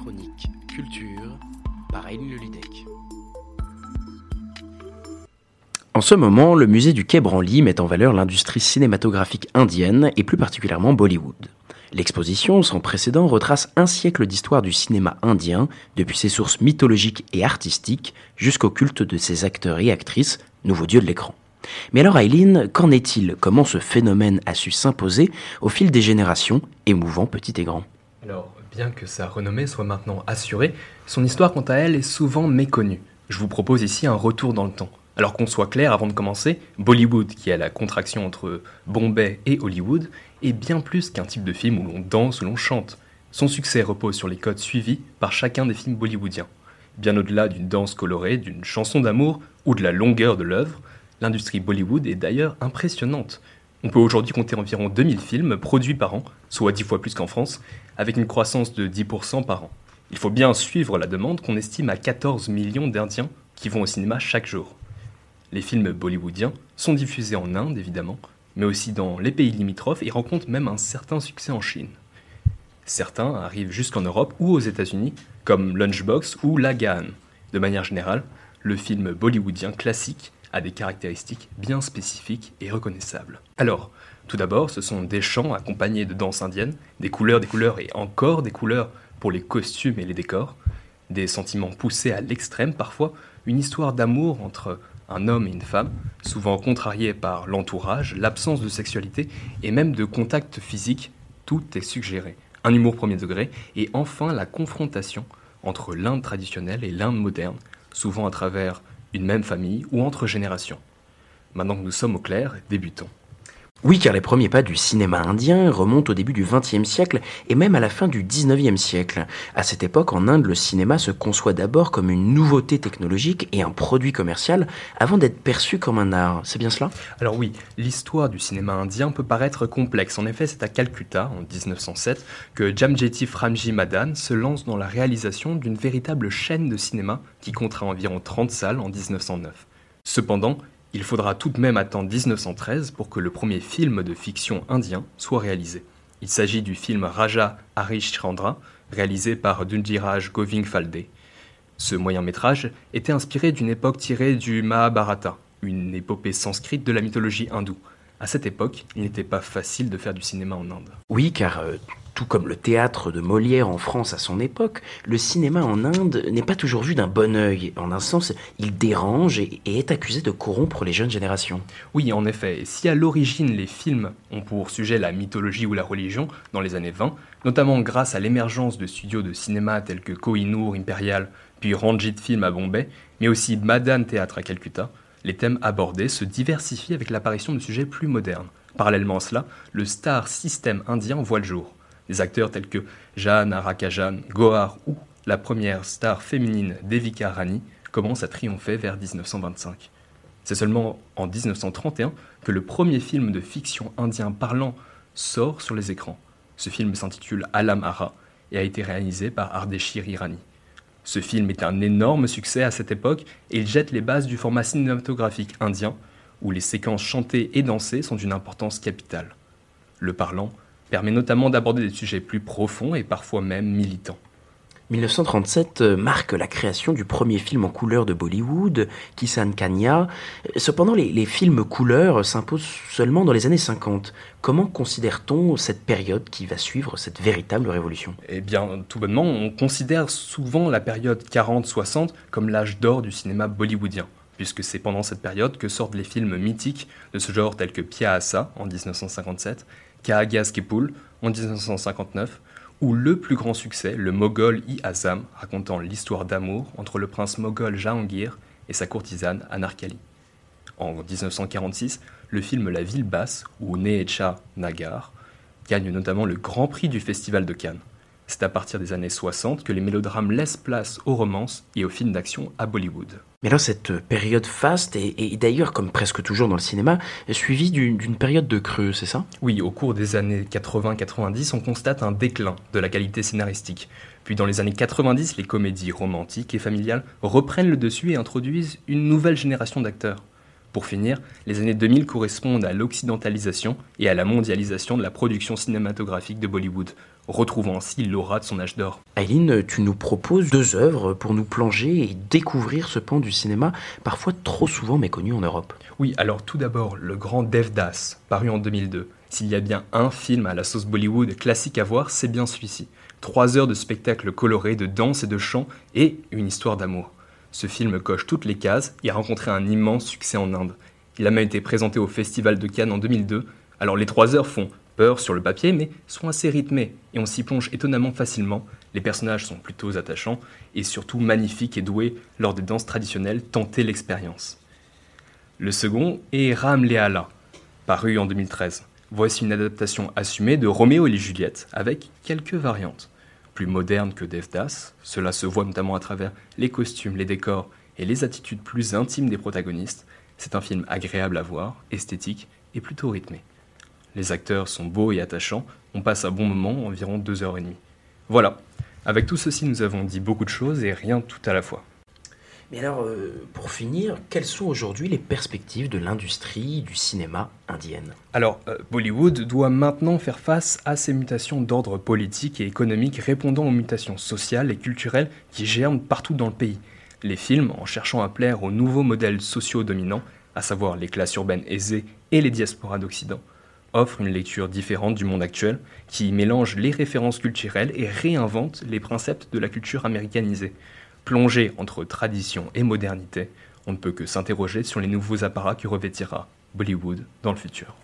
chronique culture par. En ce moment, le musée du Quai Branly met en valeur l'industrie cinématographique indienne et plus particulièrement Bollywood. L'exposition, sans précédent, retrace un siècle d'histoire du cinéma indien, depuis ses sources mythologiques et artistiques jusqu'au culte de ses acteurs et actrices, nouveaux dieux de l'écran. Mais alors Aileen, qu'en est-il? Comment ce phénomène a su s'imposer au fil des générations, émouvant petit et grand? Alors, bien que sa renommée soit maintenant assurée, son histoire quant à elle est souvent méconnue. Je vous propose ici un retour dans le temps. Alors qu'on soit clair avant de commencer, Bollywood, qui est la contraction entre Bombay et Hollywood, est bien plus qu'un type de film où l'on danse, où l'on chante. Son succès repose sur les codes suivis par chacun des films bollywoodiens. Bien au-delà d'une danse colorée, d'une chanson d'amour ou de la longueur de l'œuvre, l'industrie Bollywood est d'ailleurs impressionnante. On peut aujourd'hui compter environ 2000 films produits par an, soit 10 fois plus qu'en France, avec une croissance de 10% par an. Il faut bien suivre la demande qu'on estime à 14 millions d'Indiens qui vont au cinéma chaque jour. Les films bollywoodiens sont diffusés en Inde, évidemment, mais aussi dans les pays limitrophes et rencontrent même un certain succès en Chine. Certains arrivent jusqu'en Europe ou aux États-Unis, comme Lunchbox ou Lagan. De manière générale, le film bollywoodien classique a des caractéristiques bien spécifiques et reconnaissables. Alors, tout d'abord, ce sont des chants accompagnés de danses indiennes, des couleurs, des couleurs et encore des couleurs pour les costumes et les décors, des sentiments poussés à l'extrême parfois, une histoire d'amour entre un homme et une femme, souvent contrariés par l'entourage, l'absence de sexualité et même de contact physique, tout est suggéré. Un humour premier degré et enfin la confrontation entre l'Inde traditionnelle et l'Inde moderne, souvent à travers une même famille ou entre générations. Maintenant que nous sommes au clair, débutons. Oui, car les premiers pas du cinéma indien remontent au début du XXe siècle et même à la fin du XIXe siècle. À cette époque, en Inde, le cinéma se conçoit d'abord comme une nouveauté technologique et un produit commercial avant d'être perçu comme un art. C'est bien cela? Alors oui, l'histoire du cinéma indien peut paraître complexe. En effet, c'est à Calcutta, en 1907, que Jamjeti Framji Madan se lance dans la réalisation d'une véritable chaîne de cinéma qui comptera environ 30 salles en 1909. Cependant, il faudra tout de même attendre 1913 pour que le premier film de fiction indien soit réalisé. Il s'agit du film Raja Harishchandra, réalisé par Dundiraj Goving Falde. Ce moyen métrage était inspiré d'une époque tirée du Mahabharata, une épopée sanscrite de la mythologie hindoue. À cette époque, il n'était pas facile de faire du cinéma en Inde. Oui, car euh, tout comme le théâtre de Molière en France à son époque, le cinéma en Inde n'est pas toujours vu d'un bon œil. En un sens, il dérange et, est accusé de corrompre les jeunes générations. Oui, en effet, si à l'origine les films ont pour sujet la mythologie ou la religion dans les années 20, notamment grâce à l'émergence de studios de cinéma tels que Kohinoor Imperial, puis Ranjit Film à Bombay, mais aussi Madan Théâtre à Calcutta, les thèmes abordés se diversifient avec l'apparition de sujets plus modernes. Parallèlement à cela, le star système indien voit le jour. Des acteurs tels que Jeanne Arakajan, Gohar ou la première star féminine Devika Rani commencent à triompher vers 1925. C'est seulement en 1931 que le premier film de fiction indien parlant sort sur les écrans. Ce film s'intitule Alam Ara et a été réalisé par Ardeshir Irani. Ce film est un énorme succès à cette époque et il jette les bases du format cinématographique indien où les séquences chantées et dansées sont d'une importance capitale. Le parlant permet notamment d'aborder des sujets plus profonds et parfois même militants. 1937 euh, marque la création du premier film en couleur de Bollywood, Kisan Kanya. Cependant, les, les films couleurs s'imposent seulement dans les années 50. Comment considère-t-on cette période qui va suivre cette véritable révolution? Eh bien, tout bonnement, on considère souvent la période 40-60 comme l'âge d'or du cinéma bollywoodien, puisque c'est pendant cette période que sortent les films mythiques de ce genre tels que Pia Asa en 1957, Kahagas Kipul en 1959, ou le plus grand succès, le Moghol i Azam, racontant l'histoire d'amour entre le prince moghol Jahangir et sa courtisane Anarkali. En 1946, le film La ville basse, ou Neecha Nagar, gagne notamment le Grand Prix du Festival de Cannes. C'est à partir des années 60 que les mélodrames laissent place aux romances et aux films d'action à Bollywood. Mais alors cette période faste est, d'ailleurs, comme presque toujours dans le cinéma, suivie d'une d'une période de creux, c'est ça? Oui, au cours des années 80-90, on constate un déclin de la qualité scénaristique. Puis dans les années 90, les comédies romantiques et familiales reprennent le dessus et introduisent une nouvelle génération d'acteurs. Pour finir, les années 2000 correspondent à l'occidentalisation et à la mondialisation de la production cinématographique de Bollywood, retrouvant ainsi l'aura de son âge d'or. Aileen, tu nous proposes deux œuvres pour nous plonger et découvrir ce pan du cinéma parfois trop souvent méconnu en Europe. Oui, alors tout d'abord, le grand Devdas, paru en 2002. S'il y a bien un film à la sauce Bollywood classique à voir, c'est bien celui-ci. Trois heures de spectacle coloré, de danse et de chant, et une histoire d'amour. Ce film coche toutes les cases et a rencontré un immense succès en Inde. Il a même été présenté au Festival de Cannes en 2002. Alors les trois heures font sur le papier, mais sont assez rythmées et on s'y plonge étonnamment facilement. Les personnages sont plutôt attachants et surtout magnifiques et doués lors des danses traditionnelles, tenter l'expérience. Le second est Ram Leala, paru en 2013. Voici une adaptation assumée de Roméo et Juliette avec quelques variantes plus moderne que Devdas. Cela se voit notamment à travers les costumes, les décors et les attitudes plus intimes des protagonistes. C'est un film agréable à voir, esthétique et plutôt rythmé. Les acteurs sont beaux et attachants, on passe un bon moment, environ deux heures et demie. Voilà, avec tout ceci nous avons dit beaucoup de choses et rien tout à la fois. Mais alors, euh, pour finir, quelles sont aujourd'hui les perspectives de l'industrie du cinéma indienne? Alors, euh, Bollywood doit maintenant faire face à ces mutations d'ordre politique et économique répondant aux mutations sociales et culturelles qui germent partout dans le pays. Les films, en cherchant à plaire aux nouveaux modèles sociaux dominants, à savoir les classes urbaines aisées et les diasporas d'Occident, offrent une lecture différente du monde actuel qui mélange les références culturelles et réinvente les principes de la culture américanisée. Plongé entre tradition et modernité, on ne peut que s'interroger sur les nouveaux apparats que revêtira Bollywood dans le futur.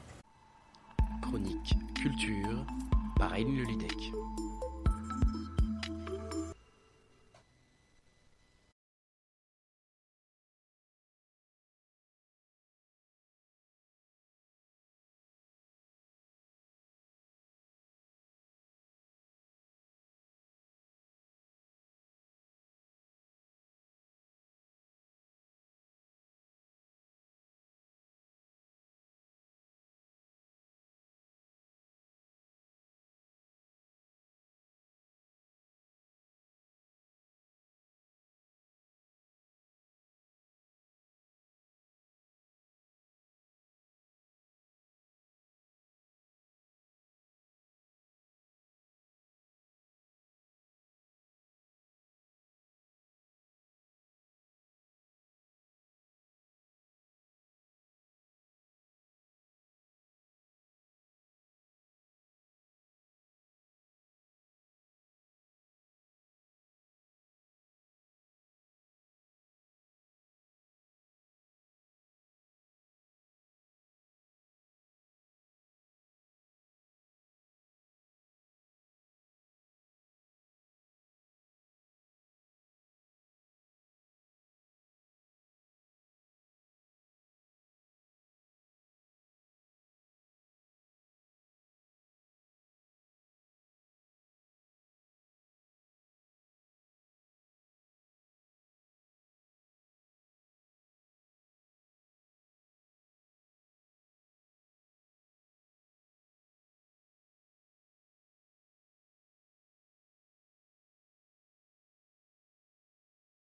Chronique Culture par Aïn Lulidec.